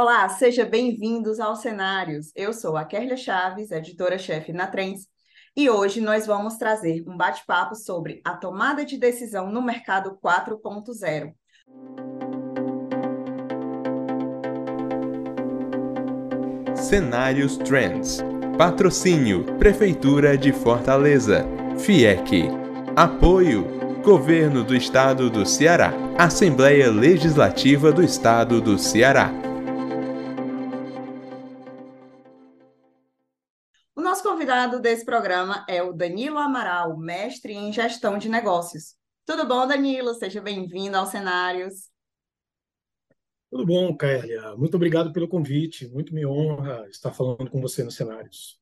Olá, sejam bem-vindos aos Cenários. Eu sou a Kerlia Chaves, editora-chefe na Trends, e hoje nós vamos trazer um bate-papo sobre a tomada de decisão no mercado 4.0. Cenários Trends. Patrocínio Prefeitura de Fortaleza. FIEC. Apoio Governo do Estado do Ceará. Assembleia Legislativa do Estado do Ceará. Convidado desse programa é o Danilo Amaral, mestre em gestão de negócios. Tudo bom, Danilo? Seja bem-vindo aos Cenários. Tudo bom, Kélia. Muito obrigado pelo convite. Muito me honra estar falando com você nos Cenários.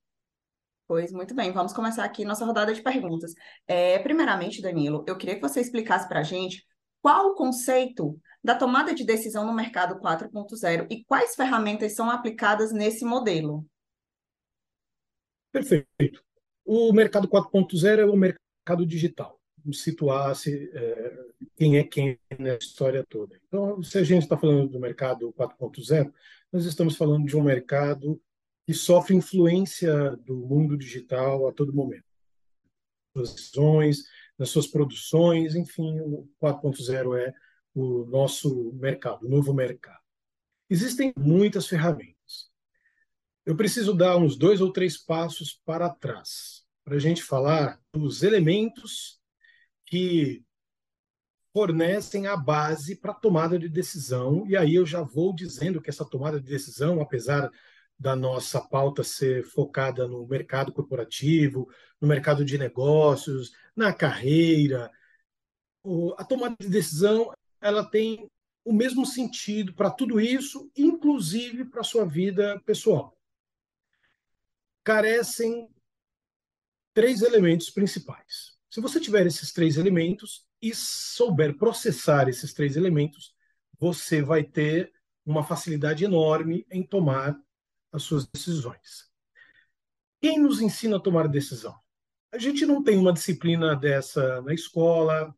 Pois muito bem, vamos começar aqui nossa rodada de perguntas. É, primeiramente, Danilo, eu queria que você explicasse para a gente qual o conceito da tomada de decisão no mercado 4.0 e quais ferramentas são aplicadas nesse modelo. Perfeito. O mercado 4.0 é o mercado digital. Situar-se é, quem é quem na história toda. Então, se a gente está falando do mercado 4.0, nós estamos falando de um mercado que sofre influência do mundo digital a todo momento. Nas decisões, nas suas produções, enfim, o 4.0 é o nosso mercado, o novo mercado. Existem muitas ferramentas eu preciso dar uns dois ou três passos para trás para a gente falar dos elementos que fornecem a base para a tomada de decisão. E aí eu já vou dizendo que essa tomada de decisão, apesar da nossa pauta ser focada no mercado corporativo, no mercado de negócios, na carreira, a tomada de decisão ela tem o mesmo sentido para tudo isso, inclusive para a sua vida pessoal carecem três elementos principais. Se você tiver esses três elementos e souber processar esses três elementos, você vai ter uma facilidade enorme em tomar as suas decisões. Quem nos ensina a tomar decisão? A gente não tem uma disciplina dessa na escola.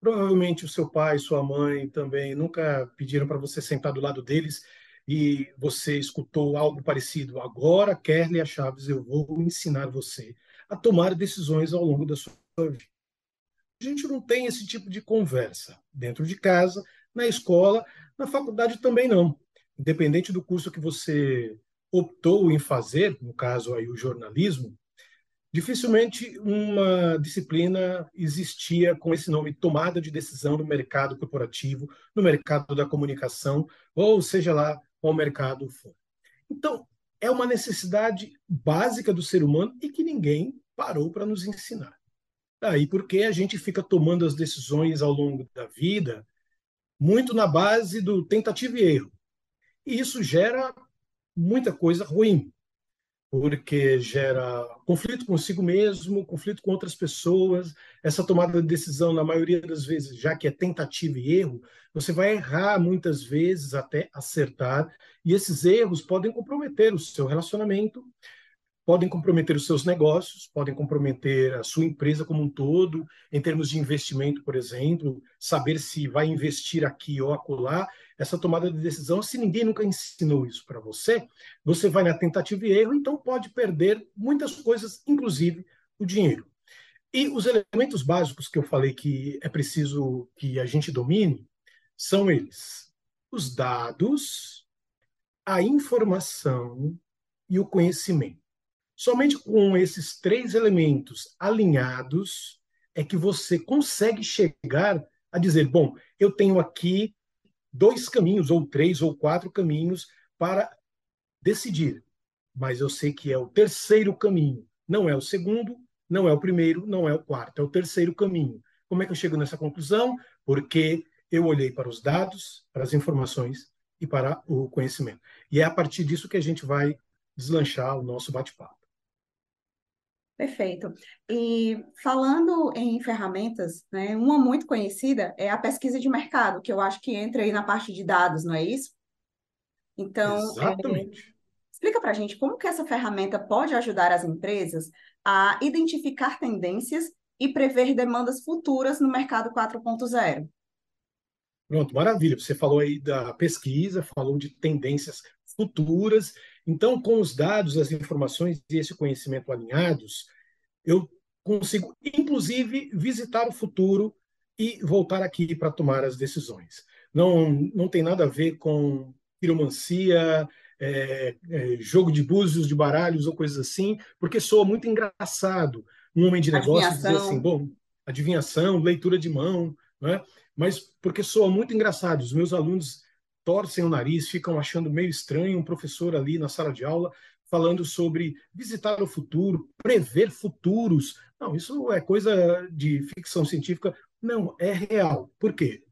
Provavelmente o seu pai, sua mãe também nunca pediram para você sentar do lado deles e você escutou algo parecido. Agora, Kerlia Chaves, eu vou ensinar você a tomar decisões ao longo da sua vida. A gente não tem esse tipo de conversa dentro de casa, na escola, na faculdade também não. Independente do curso que você optou em fazer, no caso aí o jornalismo, dificilmente uma disciplina existia com esse nome tomada de decisão no mercado corporativo, no mercado da comunicação, ou seja lá qual mercado for. Então, é uma necessidade básica do ser humano e que ninguém parou para nos ensinar. Daí porque a gente fica tomando as decisões ao longo da vida muito na base do tentativa e erro. E isso gera muita coisa ruim porque gera conflito consigo mesmo, conflito com outras pessoas. Essa tomada de decisão, na maioria das vezes, já que é tentativa e erro, você vai errar muitas vezes até acertar, e esses erros podem comprometer o seu relacionamento, podem comprometer os seus negócios, podem comprometer a sua empresa como um todo, em termos de investimento, por exemplo, saber se vai investir aqui ou acolá, essa tomada de decisão, se ninguém nunca ensinou isso para você, você vai na tentativa e erro, então pode perder muitas coisas, inclusive o dinheiro. E os elementos básicos que eu falei que é preciso que a gente domine são eles: os dados, a informação e o conhecimento. Somente com esses três elementos alinhados é que você consegue chegar a dizer: bom, eu tenho aqui dois caminhos, ou três, ou quatro caminhos para decidir, mas eu sei que é o terceiro caminho, não é o segundo, não é o primeiro, não é o quarto, é o terceiro caminho. Como é que eu chego nessa conclusão? Porque eu olhei para os dados, para as informações e para o conhecimento. E é a partir disso que a gente vai deslanchar o nosso bate-papo. Perfeito. E falando em ferramentas, né, uma muito conhecida é a pesquisa de mercado, que eu acho que entra aí na parte de dados, não é isso? Então, Exatamente. É, explica para a gente como que essa ferramenta pode ajudar as empresas a identificar tendências e prever demandas futuras no mercado 4.0. Pronto, maravilha. Você falou aí da pesquisa, falou de tendências futuras. Então, com os dados, as informações e esse conhecimento alinhados, eu consigo, inclusive, visitar o futuro e voltar aqui para tomar as decisões. Não, não tem nada a ver com piromancia, é, é, jogo de búzios, de baralhos ou coisas assim, porque soa muito engraçado um homem de negócios dizer assim, bom, adivinhação, leitura de mão, né? mas porque soa muito engraçado. Os meus alunos torcem o nariz, ficam achando meio estranho um professor ali na sala de aula falando sobre visitar o futuro, prever futuros. Não, isso é coisa de ficção científica. Não, é real. Por quê?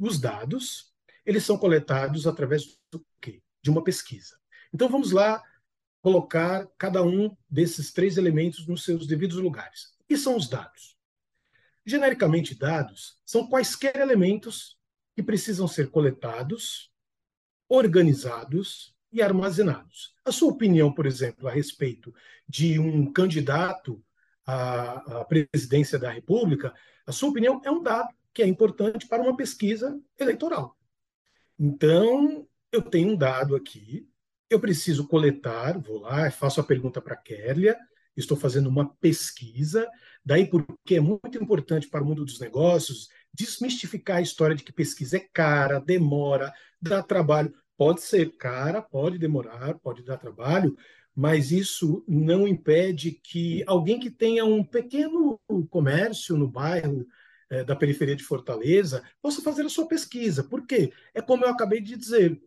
Os dados, eles são coletados através do quê? De uma pesquisa. Então vamos lá colocar cada um desses três elementos nos seus devidos lugares. O que são os dados? Genericamente, dados são quaisquer elementos que precisam ser coletados, organizados e armazenados. A sua opinião, por exemplo, a respeito de um candidato à, presidência da República, a sua opinião é um dado que é importante para uma pesquisa eleitoral. Então, eu tenho um dado aqui, eu preciso coletar, vou lá, faço a pergunta para a Kélia, estou fazendo uma pesquisa, daí porque é muito importante para o mundo dos negócios desmistificar a história de que pesquisa é cara, demora, dá trabalho. Pode ser cara, pode demorar, pode dar trabalho, mas isso não impede que alguém que tenha um pequeno comércio no bairro é, da periferia de Fortaleza possa fazer a sua pesquisa. Por quê? É como eu acabei de dizer.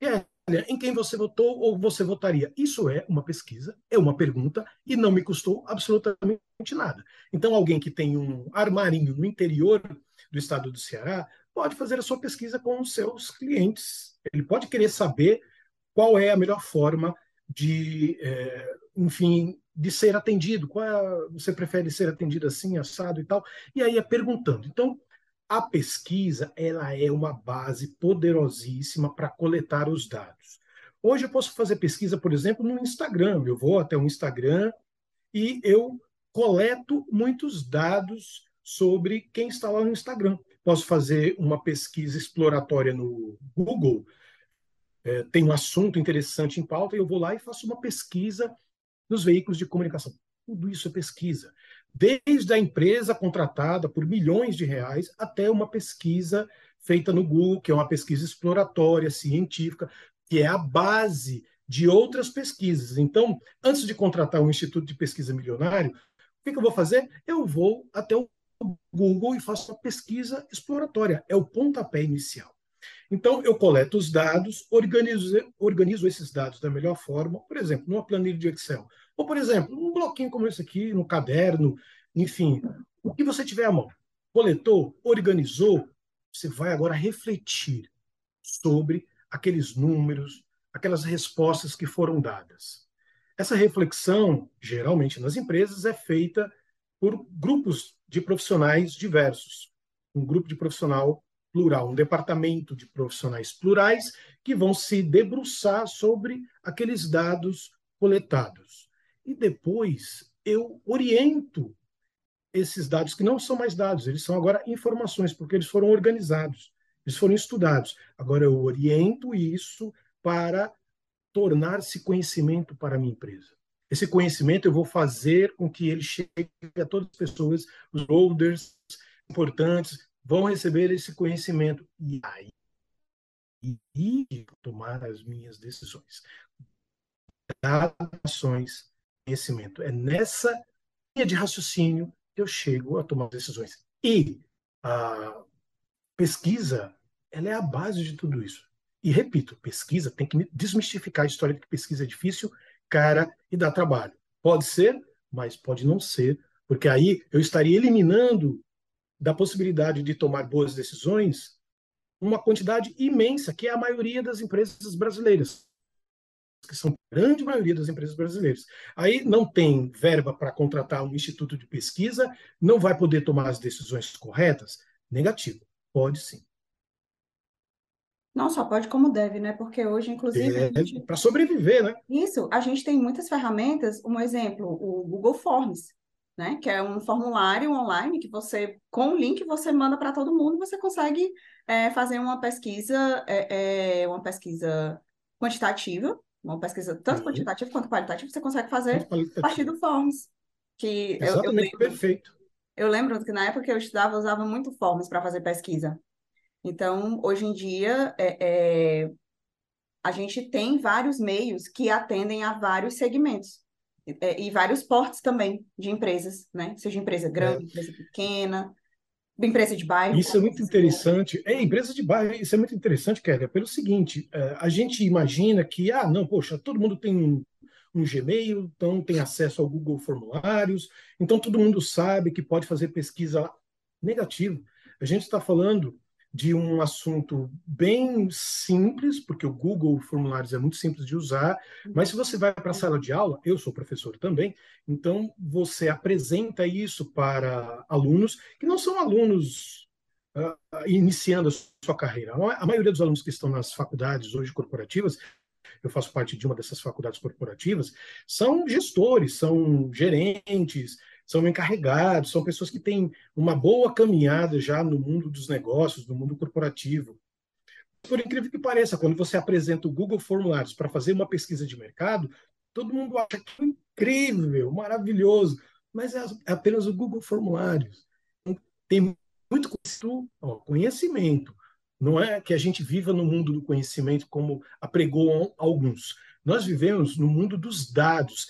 É, em quem você votou ou você votaria? Isso é uma pesquisa, é uma pergunta e não me custou absolutamente nada. Então, alguém que tem um armarinho no interior do estado do Ceará pode fazer a sua pesquisa com os seus clientes. Ele pode querer saber qual é a melhor forma de, é, enfim, de ser atendido. Qual é, você prefere ser atendido assim, assado e tal? E aí é perguntando. Então, a pesquisa ela é uma base poderosíssima para coletar os dados. Hoje eu posso fazer pesquisa, por exemplo, no Instagram. Eu vou até o Instagram e eu coleto muitos dados sobre quem está lá no Instagram. Posso fazer uma pesquisa exploratória no Google, é, tem um assunto interessante em pauta, e eu vou lá e faço uma pesquisa nos veículos de comunicação. Tudo isso é pesquisa desde a empresa contratada por milhões de reais até uma pesquisa feita no Google, que é uma pesquisa exploratória, científica, que é a base de outras pesquisas. Então, antes de contratar um instituto de pesquisa milionário, o que, eu vou fazer? Eu vou até o Google e faço uma pesquisa exploratória. É o pontapé inicial. Então, eu coleto os dados, organizo, organizo esses dados da melhor forma, por exemplo, numa planilha de Excel. Ou, por exemplo, um bloquinho como esse aqui, no caderno, enfim, o que você tiver à mão. Coletou, organizou, você vai agora refletir sobre aqueles números, aquelas respostas que foram dadas. Essa reflexão, geralmente nas empresas, é feita por grupos de profissionais diversos. Um grupo de profissional plural, um departamento de profissionais plurais que vão se debruçar sobre aqueles dados coletados e depois eu oriento esses dados, que não são mais dados, eles são agora informações, porque eles foram organizados, eles foram estudados. Agora eu oriento isso para tornar-se conhecimento para a minha empresa. Esse conhecimento eu vou fazer com que ele chegue a todas as pessoas, os holders importantes, vão receber esse conhecimento. E aí, e tomar as minhas decisões. Ações conhecimento. É nessa linha de raciocínio que eu chego a tomar decisões. E a pesquisa, ela é a base de tudo isso. E repito, pesquisa tem que desmistificar a história de que pesquisa é difícil, cara e dá trabalho. Pode ser, mas pode não ser, porque aí eu estaria eliminando da possibilidade de tomar boas decisões uma quantidade imensa, que é a maioria das empresas brasileiras que são a grande maioria das empresas brasileiras. Aí não tem verba para contratar um instituto de pesquisa, não vai poder tomar as decisões corretas? Negativo. Pode sim. Não só pode como deve, né? Porque hoje, inclusive. É, gente... Para sobreviver, né? Isso, a gente tem muitas ferramentas. Um exemplo, o Google Forms. né? Que é um formulário online que você, com o link, você manda para todo mundo, você consegue é, fazer uma pesquisa, é, é, uma pesquisa quantitativa, uma pesquisa tanto Sim. quantitativa quanto qualitativa, você consegue fazer a partir do Forms. Que Exatamente, eu, eu lembro, perfeito. Eu lembro que na época que eu estudava, eu usava muito Forms para fazer pesquisa. Então, hoje em dia, é, é, a gente tem vários meios que atendem a vários segmentos. É, e vários portes também de empresas, né? Seja empresa grande, é. empresa pequena, empresa de bairro. Isso é muito interessante. É, empresa de bairro, isso é muito interessante, Kélia, pelo seguinte, é, a gente imagina que, ah, não, poxa, todo mundo tem um, um Gmail, então tem acesso ao Google Formulários, então todo mundo sabe que pode fazer pesquisa negativa. A gente está falando de um assunto bem simples, porque o Google Formulários é muito simples de usar, mas se você vai para a sala de aula, eu sou professor também, então você apresenta isso para alunos que não são alunos uh, iniciando a sua carreira. A maioria dos alunos que estão nas faculdades hoje corporativas eu faço parte de uma dessas faculdades corporativas, são gestores, são gerentes, são encarregados, são pessoas que têm uma boa caminhada já no mundo dos negócios, no mundo corporativo. Por incrível que pareça, quando você apresenta o Google Formulários para fazer uma pesquisa de mercado, todo mundo acha que é incrível, maravilhoso, mas é apenas o Google Formulários. Tem muito conhecimento. Não é que a gente viva no mundo do conhecimento como apregou alguns. Nós vivemos no mundo dos dados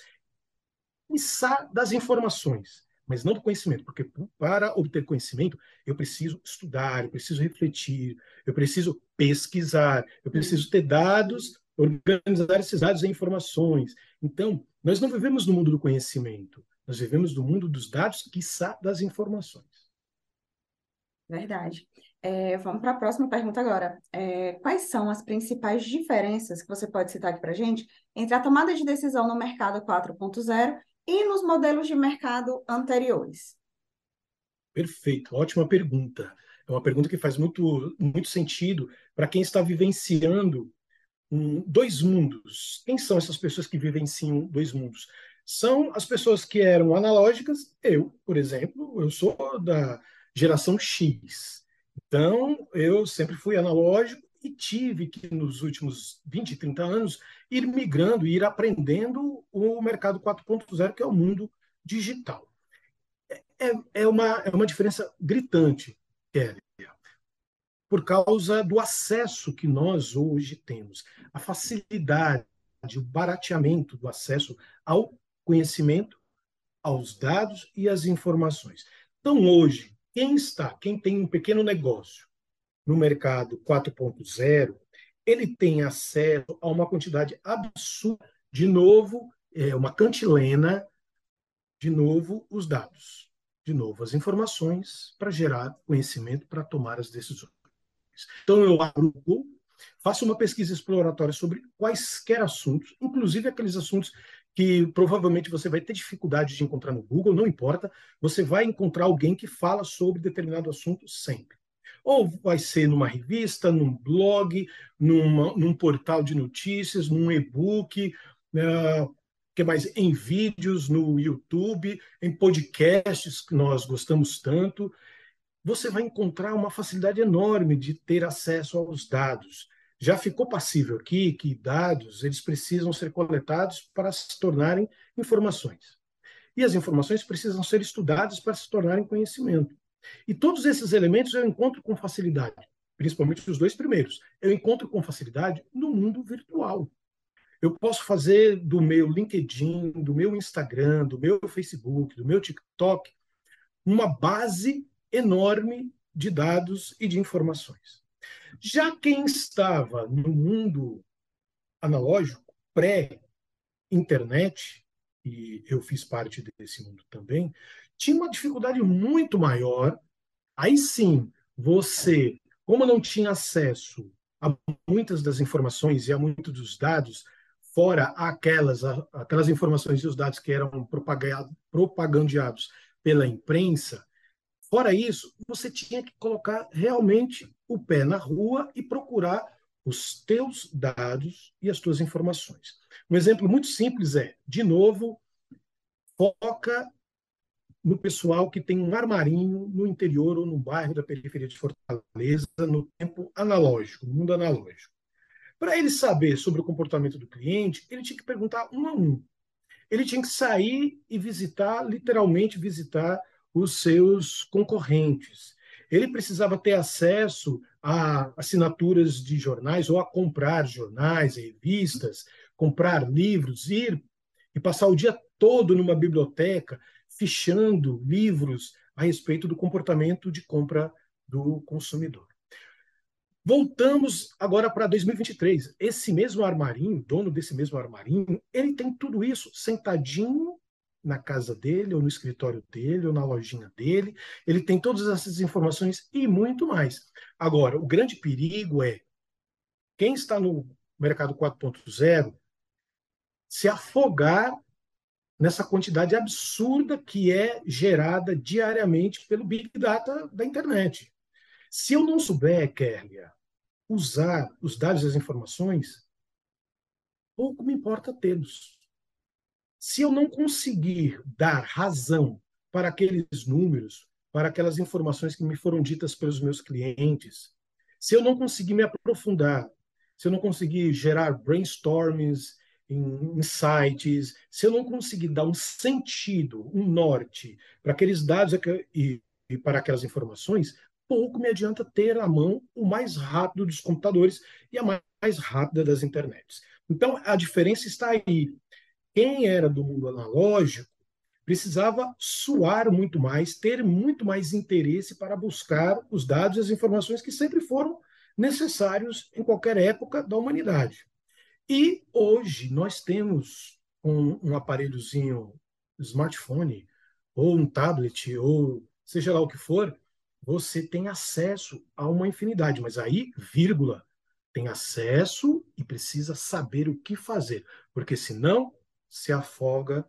pensar das informações, mas não do conhecimento, porque para obter conhecimento eu preciso estudar, eu preciso refletir, eu preciso pesquisar, eu preciso ter dados, organizar esses dados em informações. Então, nós não vivemos no mundo do conhecimento, nós vivemos no mundo dos dados, quiçá das informações. Verdade. É, vamos para a próxima pergunta agora. É, quais são as principais diferenças que você pode citar aqui para a gente entre a tomada de decisão no mercado 4.0 e nos modelos de mercado anteriores? Perfeito, ótima pergunta. É uma pergunta que faz muito, muito sentido para quem está vivenciando um, dois mundos. Quem são essas pessoas que vivenciam dois mundos? São as pessoas que eram analógicas. Eu, por exemplo, eu sou da geração X. Então, eu sempre fui analógico e tive que, nos últimos 20, 30 anos, ir migrando, ir aprendendo o mercado 4.0, que é o mundo digital. É, é, uma, é uma diferença gritante, Kelly, por causa do acesso que nós hoje temos, a facilidade, o barateamento do acesso ao conhecimento, aos dados e às informações. Então, hoje, quem está, quem tem um pequeno negócio, no mercado 4.0, ele tem acesso a uma quantidade absurda, de novo, é, uma cantilena, de novo, os dados, de novo, as informações para gerar conhecimento, para tomar as decisões. Então, eu abro o Google, faço uma pesquisa exploratória sobre quaisquer assuntos, inclusive aqueles assuntos que provavelmente você vai ter dificuldade de encontrar no Google, não importa, você vai encontrar alguém que fala sobre determinado assunto sempre. Ou vai ser numa revista, num blog, numa, num portal de notícias, num e-book, uh, que mais em vídeos no YouTube, em podcasts que nós gostamos tanto. Você vai encontrar uma facilidade enorme de ter acesso aos dados. Já ficou passível aqui que dados eles precisam ser coletados para se tornarem informações. E as informações precisam ser estudadas para se tornarem conhecimento. E todos esses elementos eu encontro com facilidade, principalmente os dois primeiros. Eu encontro com facilidade no mundo virtual. Eu posso fazer do meu LinkedIn, do meu Instagram, do meu Facebook, do meu TikTok, uma base enorme de dados e de informações. Já quem estava no mundo analógico, pré-internet, e eu fiz parte desse mundo também, tinha uma dificuldade muito maior. Aí sim, você, como não tinha acesso a muitas das informações e a muitos dos dados, fora aquelas, aquelas informações e os dados que eram propagandeados pela imprensa, fora isso, você tinha que colocar realmente o pé na rua e procurar os teus dados e as tuas informações. Um exemplo muito simples é, de novo, foca no pessoal que tem um armarinho no interior ou no bairro da periferia de Fortaleza, no tempo analógico, no mundo analógico. Para ele saber sobre o comportamento do cliente, ele tinha que perguntar um a um. Ele tinha que sair e visitar, literalmente visitar os seus concorrentes. Ele precisava ter acesso a assinaturas de jornais ou a comprar jornais, revistas, comprar livros, ir e passar o dia todo numa biblioteca fichando livros a respeito do comportamento de compra do consumidor. Voltamos agora para 2023. Esse mesmo armarinho, dono desse mesmo armarinho, ele tem tudo isso sentadinho na casa dele, ou no escritório dele, ou na lojinha dele. Ele tem todas essas informações e muito mais. Agora, o grande perigo é quem está no mercado 4.0 se afogar nessa quantidade absurda que é gerada diariamente pelo Big Data da internet. Se eu não souber, Kerlia, usar os dados e as informações, pouco me importa tê-los. Se eu não conseguir dar razão para aqueles números, para aquelas informações que me foram ditas pelos meus clientes, se eu não conseguir me aprofundar, se eu não conseguir gerar brainstormings, insights, se eu não conseguir dar um sentido, um norte para aqueles dados e, e para aquelas informações, pouco me adianta ter à mão o mais rápido dos computadores e a mais rápida das internets. Então, a diferença está aí quem era do mundo analógico precisava suar muito mais, ter muito mais interesse para buscar os dados e as informações que sempre foram necessários em qualquer época da humanidade. E hoje nós temos um, um aparelhozinho, smartphone, ou um tablet, ou seja lá o que for, você tem acesso a uma infinidade, mas aí, vírgula, tem acesso e precisa saber o que fazer, porque senão se afoga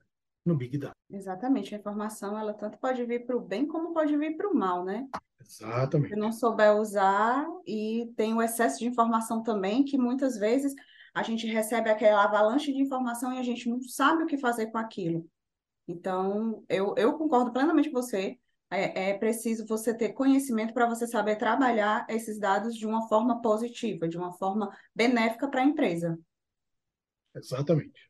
no Big Data. Exatamente, a informação ela tanto pode vir para o bem como pode vir para o mal, né? Exatamente. Se não souber usar e tem o excesso de informação também, que muitas vezes a gente recebe aquela avalanche de informação e a gente não sabe o que fazer com aquilo. Então, eu, eu concordo plenamente com você. É, é preciso você ter conhecimento para você saber trabalhar esses dados de uma forma positiva, de uma forma benéfica para a empresa. Exatamente.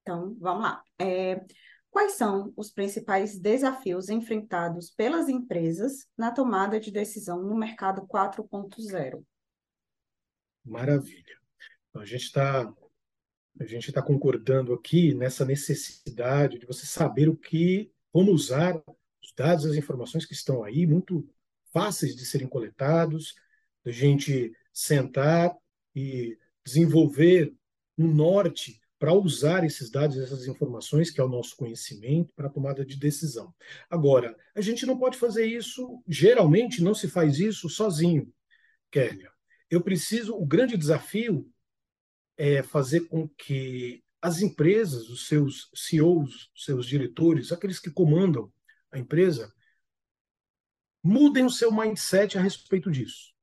Então, vamos lá. É, quais são os principais desafios enfrentados pelas empresas na tomada de decisão no mercado 4.0? Maravilha. Então, a gente está a gente está concordando aqui nessa necessidade de você saber o que, como usar os dados, as informações que estão aí, muito fáceis de serem coletados, da gente sentar e desenvolver um norte para usar esses dados, essas informações, que é o nosso conhecimento, para a tomada de decisão. Agora, a gente não pode fazer isso, geralmente não se faz isso sozinho, Kélia. Eu preciso, o grande desafio é fazer com que as empresas, os seus CEOs, os seus diretores, aqueles que comandam a empresa, mudem o seu mindset a respeito disso.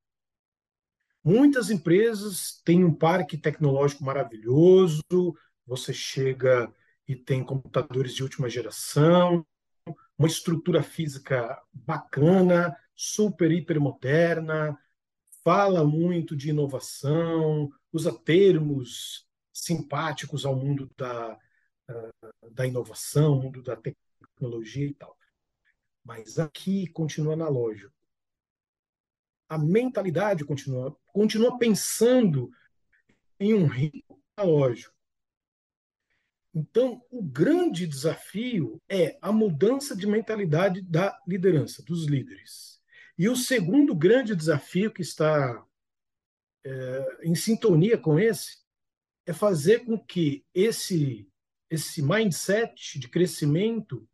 Muitas empresas têm um parque tecnológico maravilhoso, você chega e tem computadores de última geração, uma estrutura física bacana, super, hiper moderna, fala muito de inovação, usa termos simpáticos ao mundo da, da inovação, mundo da tecnologia e tal. Mas aqui continua analógico. A mentalidade continua, continua pensando em um ritmo analógico. Então, o grande desafio é a mudança de mentalidade da liderança, dos líderes. E o segundo grande desafio que está é, em sintonia com esse é fazer com que esse, esse mindset de crescimento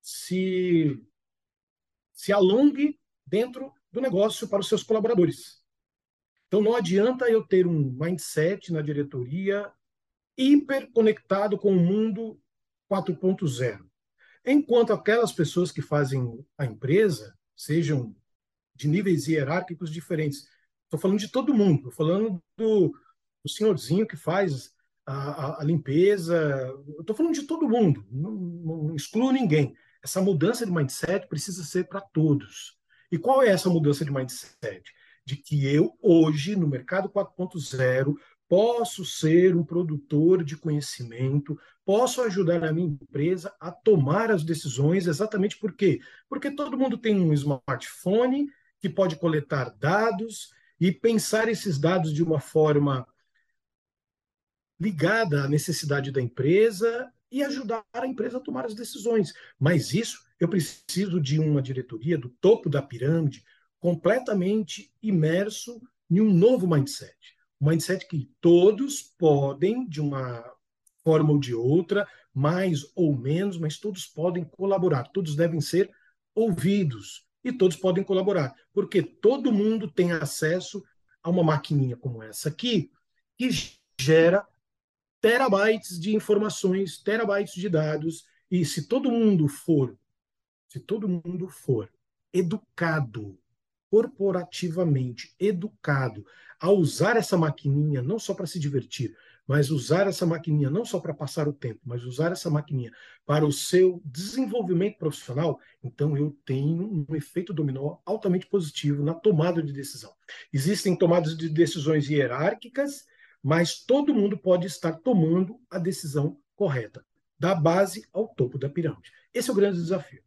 se, se alongue dentro do negócio para os seus colaboradores. Então, não adianta eu ter um mindset na diretoria hiperconectado com o mundo 4.0. Enquanto aquelas pessoas que fazem a empresa sejam de níveis hierárquicos diferentes. Estou falando de todo mundo, estou falando do, do, senhorzinho que faz a, a, a limpeza, estou falando de todo mundo, não, não excluo ninguém. essa mudança de mindset precisa ser para todos. E qual é essa mudança de mindset? De que eu, hoje, no mercado 4.0, posso ser um produtor de conhecimento, posso ajudar a minha empresa a tomar as decisões, exatamente por quê? Porque todo mundo tem um smartphone que pode coletar dados e pensar esses dados de uma forma ligada à necessidade da empresa e ajudar a empresa a tomar as decisões. Mas isso eu preciso de uma diretoria do topo da pirâmide completamente imerso em um novo mindset. Um mindset que todos podem, de uma forma ou de outra, mais ou menos, mas todos podem colaborar, todos devem ser ouvidos e todos podem colaborar, porque todo mundo tem acesso a uma maquininha como essa aqui, que gera terabytes de informações, terabytes de dados, e se todo mundo for, se todo mundo for educado, corporativamente educado, a usar essa maquininha não só para se divertir, mas usar essa maquininha não só para passar o tempo, mas usar essa maquininha para o seu desenvolvimento profissional, então eu tenho um efeito dominó altamente positivo na tomada de decisão. Existem tomadas de decisões hierárquicas mas todo mundo pode estar tomando a decisão correta, da base ao topo da pirâmide. Esse é o grande desafio.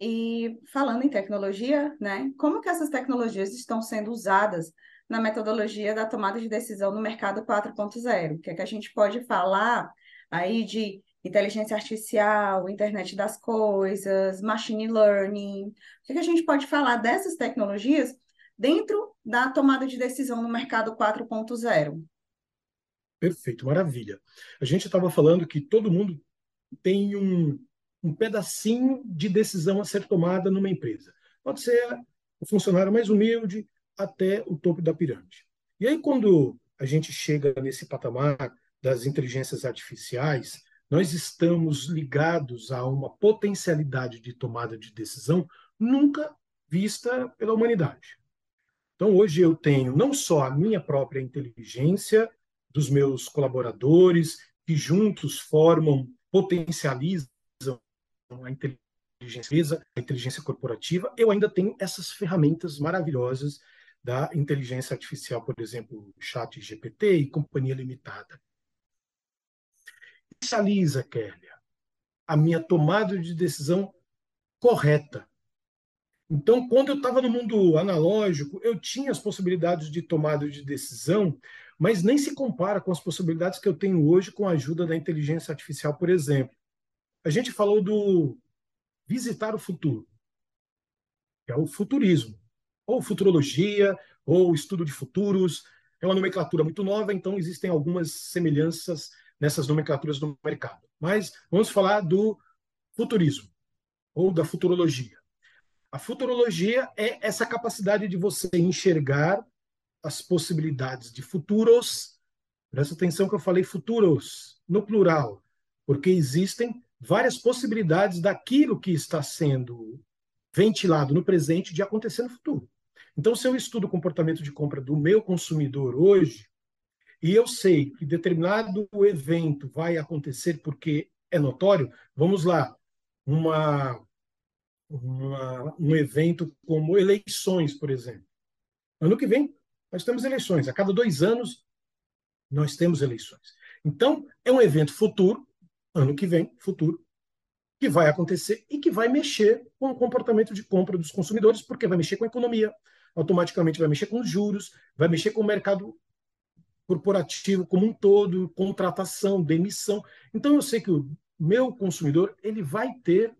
E falando em tecnologia, né, como que essas tecnologias estão sendo usadas na metodologia da tomada de decisão no mercado 4.0? O que é que a gente pode falar aí de inteligência artificial, internet das coisas, machine learning? O que, que a gente pode falar dessas tecnologias dentro da tomada de decisão no mercado 4.0? Perfeito, maravilha. A gente estava falando que todo mundo tem um, um pedacinho de decisão a ser tomada numa empresa. Pode ser o funcionário mais humilde até o topo da pirâmide. E aí, quando a gente chega nesse patamar das inteligências artificiais, nós estamos ligados a uma potencialidade de tomada de decisão nunca vista pela humanidade. Então, hoje eu tenho não só a minha própria inteligência, dos meus colaboradores, que juntos formam, potencializam a inteligência, a inteligência corporativa, eu ainda tenho essas ferramentas maravilhosas da inteligência artificial, por exemplo, Chat GPT e companhia limitada. Potencializa, Kélia, a minha tomada de decisão correta. Então, quando eu estava no mundo analógico, eu tinha as possibilidades de tomada de decisão mas nem se compara com as possibilidades que eu tenho hoje com a ajuda da inteligência artificial, por exemplo. A gente falou do visitar o futuro, que é o futurismo, ou futurologia, ou estudo de futuros. É uma nomenclatura muito nova, então existem algumas semelhanças nessas nomenclaturas do mercado. Mas vamos falar do futurismo, ou da futurologia. A futurologia é essa capacidade de você enxergar as possibilidades de futuros, presta atenção que eu falei futuros, no plural, porque existem várias possibilidades daquilo que está sendo ventilado no presente de acontecer no futuro. Então, se eu estudo o comportamento de compra do meu consumidor hoje, e eu sei que determinado evento vai acontecer porque é notório, vamos lá, uma, uma, um evento como eleições, por exemplo. Ano que vem nós temos eleições. A cada dois anos, nós temos eleições. Então, é um evento futuro, ano que vem, futuro, que vai acontecer e que vai mexer com o comportamento de compra dos consumidores, porque vai mexer com a economia, automaticamente vai mexer com os juros, vai mexer com o mercado corporativo como um todo, contratação, demissão. Então, eu sei que o meu consumidor ele vai ter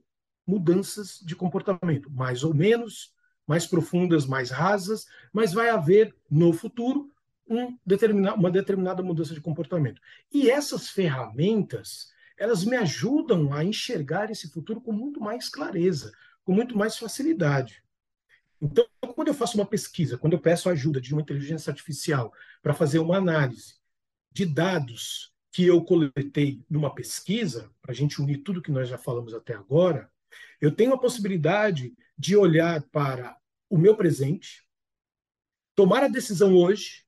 mudanças de comportamento, mais ou menos, mais profundas, mais rasas, mas vai haver no futuro um uma determinada mudança de comportamento. E essas ferramentas, elas me ajudam a enxergar esse futuro com muito mais clareza, com muito mais facilidade. Então, quando eu faço uma pesquisa, quando eu peço a ajuda de uma inteligência artificial para fazer uma análise de dados que eu coletei numa pesquisa, para a gente unir tudo que nós já falamos até agora, eu tenho a possibilidade de olhar para o meu presente, tomar a decisão hoje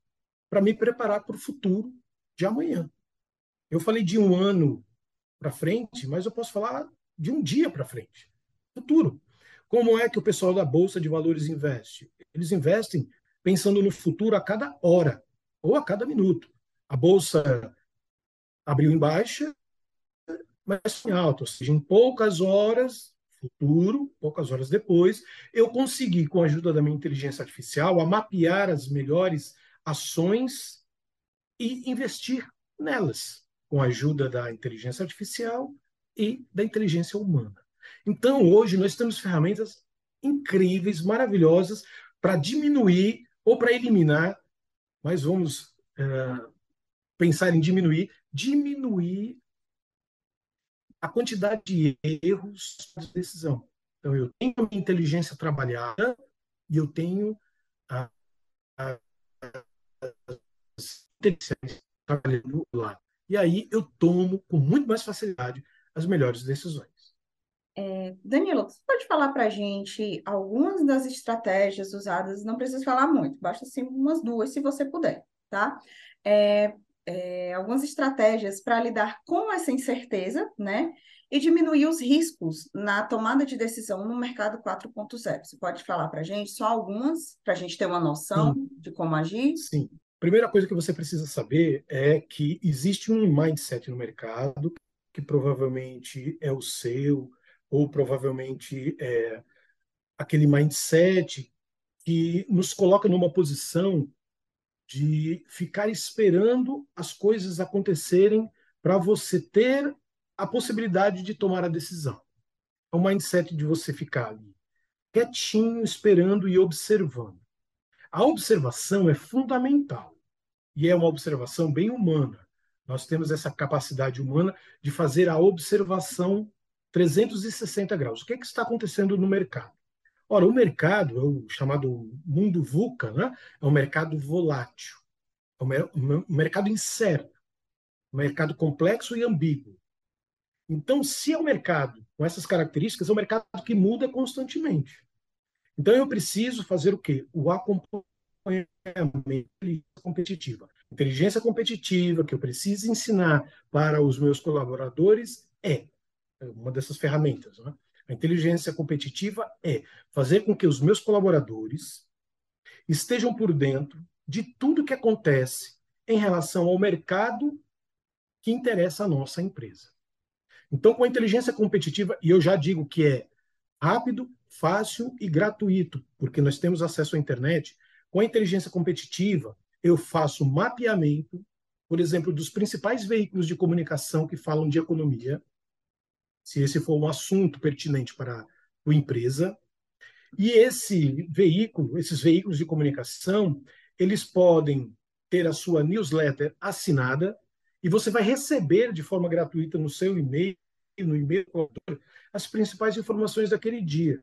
para me preparar para o futuro de amanhã. Eu falei de um ano para frente, mas eu posso falar de um dia para frente. futuro. Como é que o pessoal da Bolsa de Valores investe? Eles investem pensando no futuro a cada hora ou a cada minuto. A Bolsa abriu em baixa, mas em alta, ou seja, em poucas horas, futuro, poucas horas depois, eu consegui, com a ajuda da minha inteligência artificial, a mapear as melhores ações e investir nelas, com a ajuda da inteligência artificial e da inteligência humana. Então, hoje, nós temos ferramentas incríveis, maravilhosas, para diminuir ou para eliminar, mas vamos é, pensar em diminuir, diminuir a quantidade de erros de decisão. Então, eu tenho a minha inteligência trabalhada e eu tenho a, a, as inteligências trabalhando lá. E aí eu tomo com muito mais facilidade as melhores decisões. É, Danilo, você pode falar para a gente algumas das estratégias usadas, não precisa falar muito, basta assim umas duas, se você puder, tá? É, é, algumas estratégias para lidar com essa incerteza, né? E diminuir os riscos na tomada de decisão no mercado 4.0. Você pode falar para a gente só algumas, para a gente ter uma noção Sim. de como agir? Sim. Primeira coisa que você precisa saber é que existe um mindset no mercado que provavelmente é o seu, ou provavelmente é aquele mindset que nos coloca numa posição de ficar esperando as coisas acontecerem para você ter a possibilidade de tomar a decisão. É o mindset de você ficar ali, quietinho, esperando e observando. A observação é fundamental e é uma observação bem humana. Nós temos essa capacidade humana de fazer a observação 360 graus. O que, é que está acontecendo no mercado? Ora, o mercado, é o chamado mundo VUCA, né? é um mercado volátil, é um mercado incerto, um mercado complexo e ambíguo. Então, se é um mercado com essas características, é um mercado que muda constantemente. Então, eu preciso fazer o quê? O acompanhamento competitiva. Inteligência competitiva que eu preciso ensinar para os meus colaboradores é uma dessas ferramentas. Né? A inteligência competitiva é fazer com que os meus colaboradores estejam por dentro de tudo que acontece em relação ao mercado que interessa a nossa empresa. Então, com a inteligência competitiva, e eu já digo que é rápido, fácil e gratuito, porque nós temos acesso à internet, com a inteligência competitiva, eu faço mapeamento, por exemplo, dos principais veículos de comunicação que falam de economia, se esse for um assunto pertinente para a empresa. E esse veículo, esses veículos de comunicação, eles podem ter a sua newsletter assinada e você vai receber de forma gratuita no seu e-mail, no e-mail as principais informações daquele dia.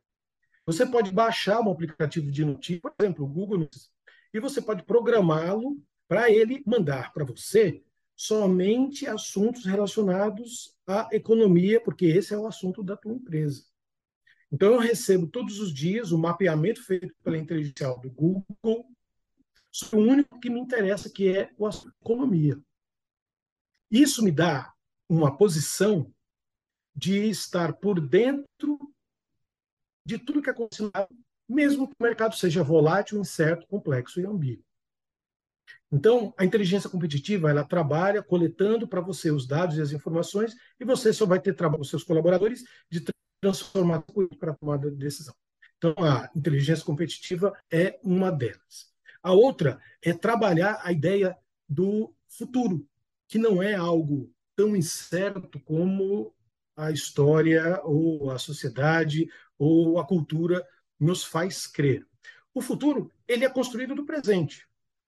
Você pode baixar um aplicativo de notícias, por exemplo, o Google Notícias, e você pode programá-lo para ele mandar para você somente assuntos relacionados à economia, porque esse é o assunto da tua empresa. Então, eu recebo todos os dias o mapeamento feito pela inteligência do Google sobre o único que me interessa, que é o assunto economia. Isso me dá uma posição de estar por dentro de tudo que acontece, mesmo que o mercado seja volátil, incerto, complexo e ambíguo. Então, a inteligência competitiva, ela trabalha coletando para você os dados e as informações, e você só vai ter trabalho com seus colaboradores de transformar para a tomada de decisão. Então, a inteligência competitiva é uma delas. A outra é trabalhar a ideia do futuro, que não é algo tão incerto como a história ou a sociedade ou a cultura nos faz crer. O futuro, ele é construído do presente.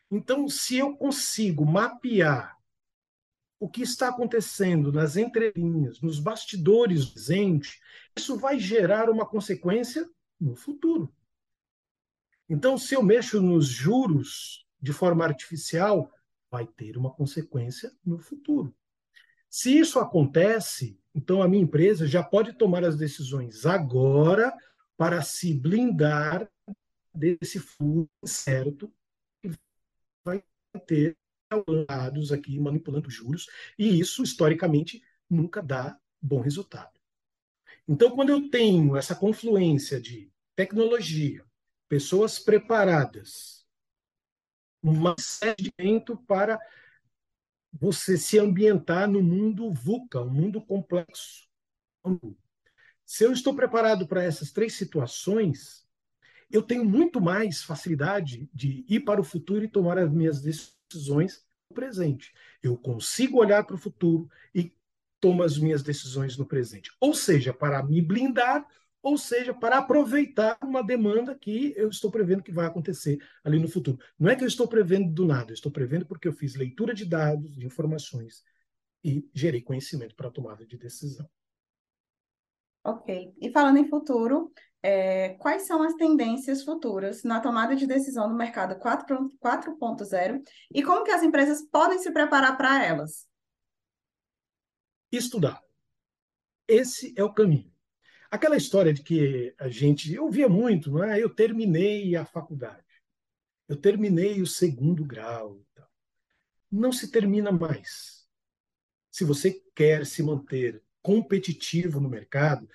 Então, se eu consigo mapear o que está acontecendo nas entrelinhas, nos bastidores do presente, isso vai gerar uma consequência no futuro. Então, se eu mexo nos juros de forma artificial, vai ter uma consequência no futuro. Se isso acontece, então a minha empresa já pode tomar as decisões agora para se blindar desse fluxo certo vai ter dados aqui manipulando juros, e isso, historicamente, nunca dá bom resultado. Então, quando eu tenho essa confluência de tecnologia, pessoas preparadas, uma série de para você se ambientar no mundo VUCA, um mundo complexo. Se eu estou preparado para essas três situações, eu tenho muito mais facilidade de ir para o futuro e tomar as minhas decisões no presente. Eu consigo olhar para o futuro e tomo as minhas decisões no presente. Ou seja, para me blindar, ou seja, para aproveitar uma demanda que eu estou prevendo que vai acontecer ali no futuro. Não é que eu estou prevendo do nada, eu estou prevendo porque eu fiz leitura de dados, de informações e gerei conhecimento para a tomada de decisão. Ok. E falando em futuro, é, quais são as tendências futuras na tomada de decisão no mercado 4.0 e como que as empresas podem se preparar para elas? estudar. Esse é o caminho. Aquela história de que a gente eu via muito, não é? Eu terminei a faculdade, eu terminei o segundo grau. Não se termina mais. Se você quer se manter competitivo no mercado,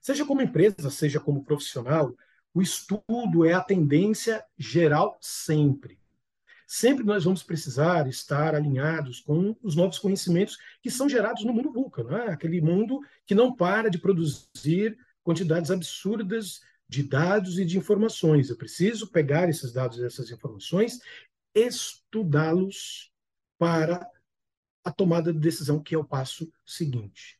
seja como empresa, seja como profissional, o estudo é a tendência geral sempre sempre nós vamos precisar estar alinhados com os novos conhecimentos que são gerados no mundo VUCA, é? aquele mundo que não para de produzir quantidades absurdas de dados e de informações. Eu preciso pegar esses dados e essas informações, estudá-los para a tomada de decisão, que é o passo seguinte.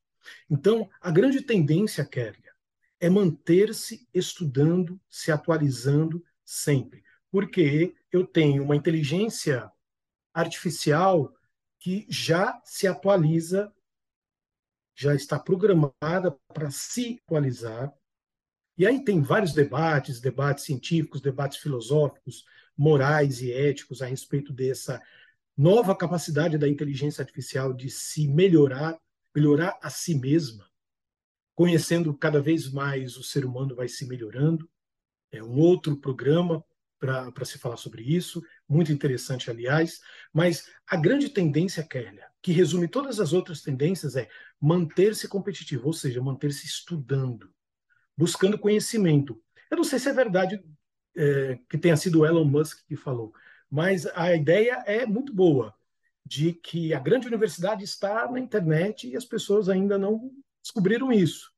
Então, a grande tendência, Kéria, é manter-se estudando, se atualizando sempre porque eu tenho uma inteligência artificial que já se atualiza, já está programada para se atualizar. E aí tem vários debates, debates científicos, debates filosóficos, morais e éticos a respeito dessa nova capacidade da inteligência artificial de se melhorar, melhorar a si mesma. Conhecendo cada vez mais o ser humano vai se melhorando. É um outro programa para se falar sobre isso, muito interessante, aliás. Mas a grande tendência, Kélia, que resume todas as outras tendências, é manter-se competitivo, ou seja, manter-se estudando, buscando conhecimento. Eu não sei se é verdade é, que tenha sido o Elon Musk que falou, mas a ideia é muito boa, de que a grande universidade está na internet e as pessoas ainda não descobriram isso.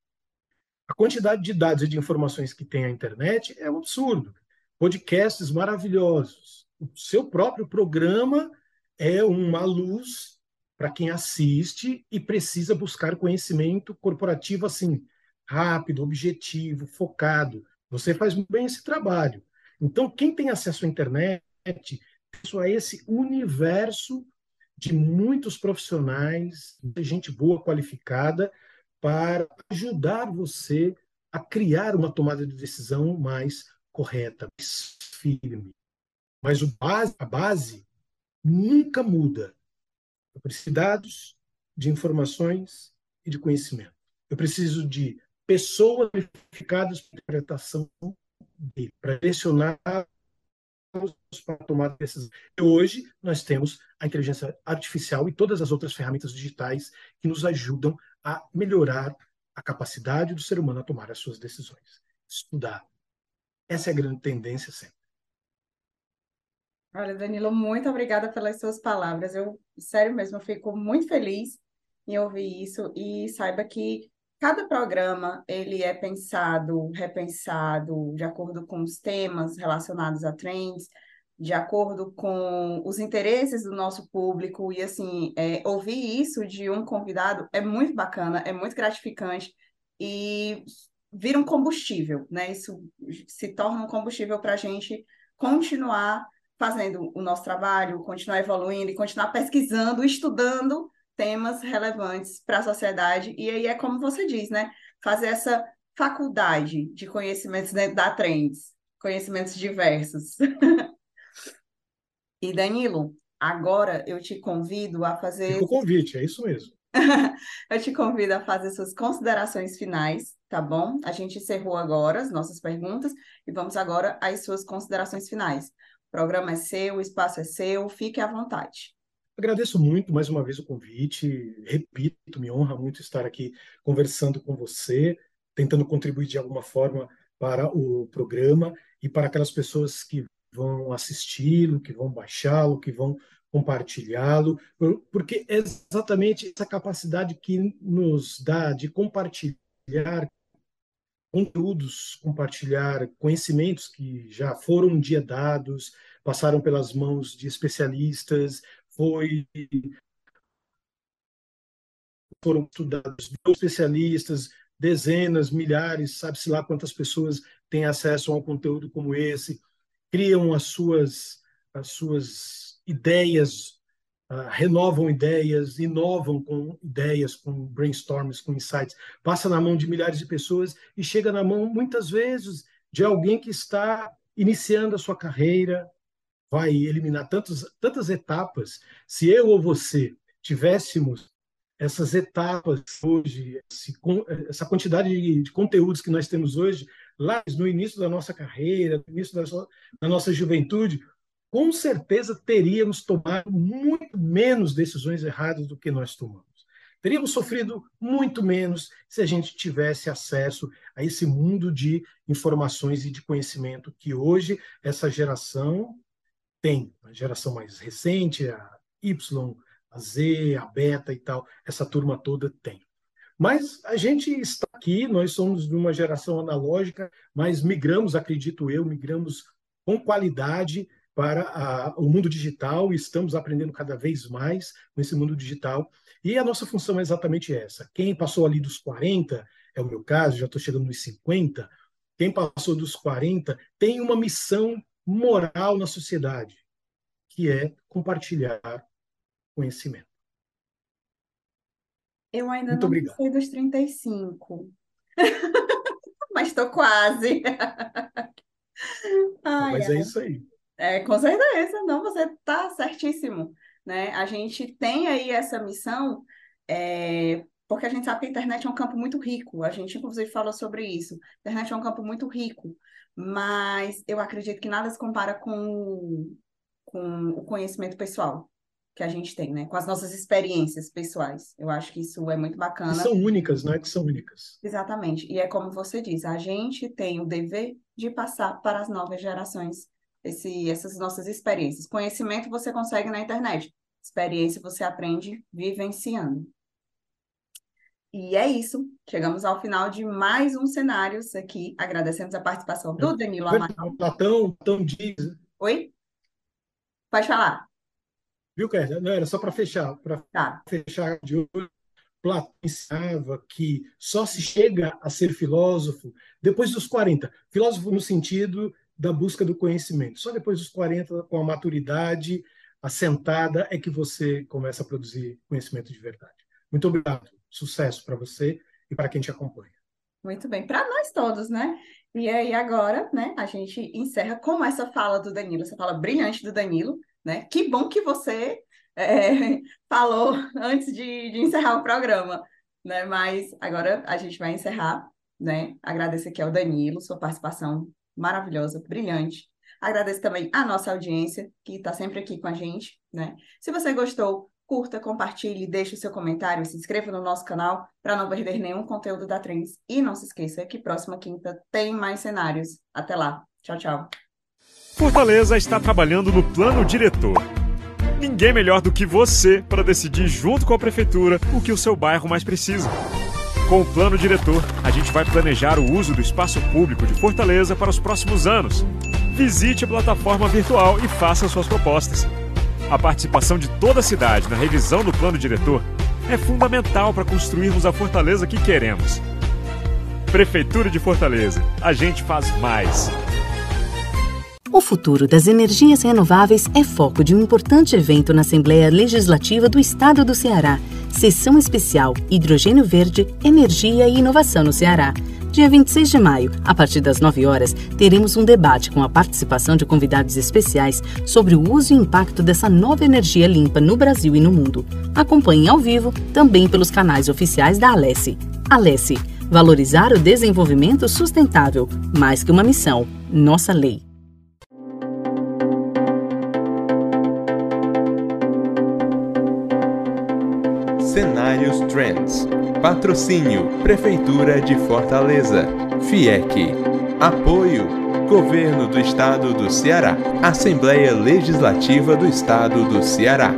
A quantidade de dados e de informações que tem a internet é um absurdo podcasts maravilhosos. O seu próprio programa é uma luz para quem assiste e precisa buscar conhecimento corporativo assim, rápido, objetivo, focado. Você faz bem esse trabalho. Então, quem tem acesso à internet, isso a esse universo de muitos profissionais, de gente boa, qualificada, para ajudar você a criar uma tomada de decisão mais correta, mais firme. Mas base, a base nunca muda. Eu preciso de dados, de informações e de conhecimento. Eu preciso de pessoas qualificadas para interpretação dele, para direcionar para tomar decisões. Hoje nós temos a inteligência artificial e todas as outras ferramentas digitais que nos ajudam a melhorar a capacidade do ser humano a tomar as suas decisões. Estudar, essa é a grande tendência sempre. Olha, Danilo, muito obrigada pelas suas palavras. Eu, sério mesmo, fico muito feliz em ouvir isso e saiba que cada programa ele é pensado, repensado de acordo com os temas relacionados a trends, de acordo com os interesses do nosso público e assim é, ouvir isso de um convidado é muito bacana, é muito gratificante e vira um combustível, né? Isso se torna um combustível para a gente continuar fazendo o nosso trabalho, continuar evoluindo e continuar pesquisando, estudando temas relevantes para a sociedade. E aí é como você diz, né? Fazer essa faculdade de conhecimentos dentro da Trends, conhecimentos diversos. e Danilo, agora eu te convido a fazer. Fica o convite, é isso mesmo. eu te convido a fazer suas considerações finais, tá bom? A gente encerrou agora as nossas perguntas e vamos agora às suas considerações finais. O programa é seu, o espaço é seu, fique à vontade. Agradeço muito mais uma vez o convite. Repito, me honra muito estar aqui conversando com você. tentando contribuir de alguma forma para o programa e para aquelas pessoas que vão assisti-lo, que vão baixá-lo, que vão compartilhá-lo, porque é exatamente essa capacidade que nos dá de compartilhar conteúdos, compartilhar conhecimentos que já foram um dia dados, passaram pelas mãos de especialistas, foi foram estudados especialistas, dezenas, milhares, sabe-se lá quantas pessoas têm acesso a um conteúdo como esse, criam as suas, as suas ideias, uh, renovam ideias, inovam com ideias, com brainstorms, com insights, passa na mão de milhares de pessoas e chega na mão, muitas vezes, de alguém que está iniciando a sua carreira, vai eliminar tantos, tantas etapas. Se eu ou você tivéssemos essas etapas hoje, esse, essa quantidade de, de, conteúdos que nós temos hoje, lá no início da nossa carreira, no início da, da nossa juventude, com certeza teríamos tomado muito menos decisões erradas do que nós tomamos. Teríamos sofrido muito menos se a gente tivesse acesso a esse mundo de informações e de conhecimento que hoje essa geração tem. A geração mais recente, a Y, a Z, a Beta e tal, essa turma toda tem. Mas a gente está aqui, nós somos de uma geração analógica, mas migramos, acredito eu, migramos com qualidade para a, o mundo digital e estamos aprendendo cada vez mais com esse mundo digital. E a nossa função é exatamente essa. Quem passou ali dos 40, é o meu caso, já estou chegando nos 50, quem passou dos 40 tem uma missão moral na sociedade, que é compartilhar conhecimento. Eu ainda Muito não obrigado. sei dos 35. Mas estou quase. Ai, Mas é isso aí. É, com certeza, não, você está certíssimo. Né? A gente tem aí essa missão, é, porque a gente sabe que a internet é um campo muito rico. A gente, inclusive, falou sobre isso. A internet é um campo muito rico, mas eu acredito que nada se compara com, com o conhecimento pessoal que a gente tem, né? Com as nossas experiências pessoais. Eu acho que isso é muito bacana. Que são únicas, né? Que são únicas. Exatamente. E é como você diz, a gente tem o dever de passar para as novas gerações esse, essas nossas experiências. Conhecimento você consegue na internet. Experiência você aprende vivenciando. E é isso. Chegamos ao final de mais um Cenários aqui. Agradecemos a participação do Danilo Amaral. Platão, Platão diz. Oi? Pode falar. Viu, Kézia? Não, era só para fechar. Para tá. fechar de hoje, Platão ensinava que só se chega a ser filósofo depois dos 40. Filósofo no sentido da busca do conhecimento. Só depois dos 40, com a maturidade assentada, é que você começa a produzir conhecimento de verdade. Muito obrigado. Sucesso para você e para quem te acompanha. Muito bem, para nós todos, né? E aí agora, né, a gente encerra com essa fala do Danilo, essa fala brilhante do Danilo, né? Que bom que você é, falou antes de, de, encerrar o programa, né? Mas agora a gente vai encerrar, né? Agradeço aqui ao Danilo, sua participação maravilhosa, brilhante. Agradeço também a nossa audiência, que está sempre aqui com a gente, né? Se você gostou, curta, compartilhe, deixe o seu comentário, se inscreva no nosso canal para não perder nenhum conteúdo da Trends. E não se esqueça que próxima quinta tem mais cenários. Até lá. Tchau, tchau. Fortaleza está trabalhando no plano diretor. Ninguém melhor do que você para decidir junto com a prefeitura o que o seu bairro mais precisa. Com o plano diretor, a gente vai planejar o uso do espaço público de Fortaleza para os próximos anos. Visite a plataforma virtual e faça suas propostas. A participação de toda a cidade na revisão do plano diretor é fundamental para construirmos a Fortaleza que queremos. Prefeitura de Fortaleza, a gente faz mais. O futuro das energias renováveis é foco de um importante evento na Assembleia Legislativa do Estado do Ceará. Sessão especial Hidrogênio Verde, Energia e Inovação no Ceará. Dia 26 de maio, a partir das 9 horas, teremos um debate com a participação de convidados especiais sobre o uso e impacto dessa nova energia limpa no Brasil e no mundo. Acompanhe ao vivo também pelos canais oficiais da Alesse. Alesse, valorizar o desenvolvimento sustentável, mais que uma missão, nossa lei. Cenários Trends. Patrocínio Prefeitura de Fortaleza. FIEC. Apoio Governo do Estado do Ceará. Assembleia Legislativa do Estado do Ceará.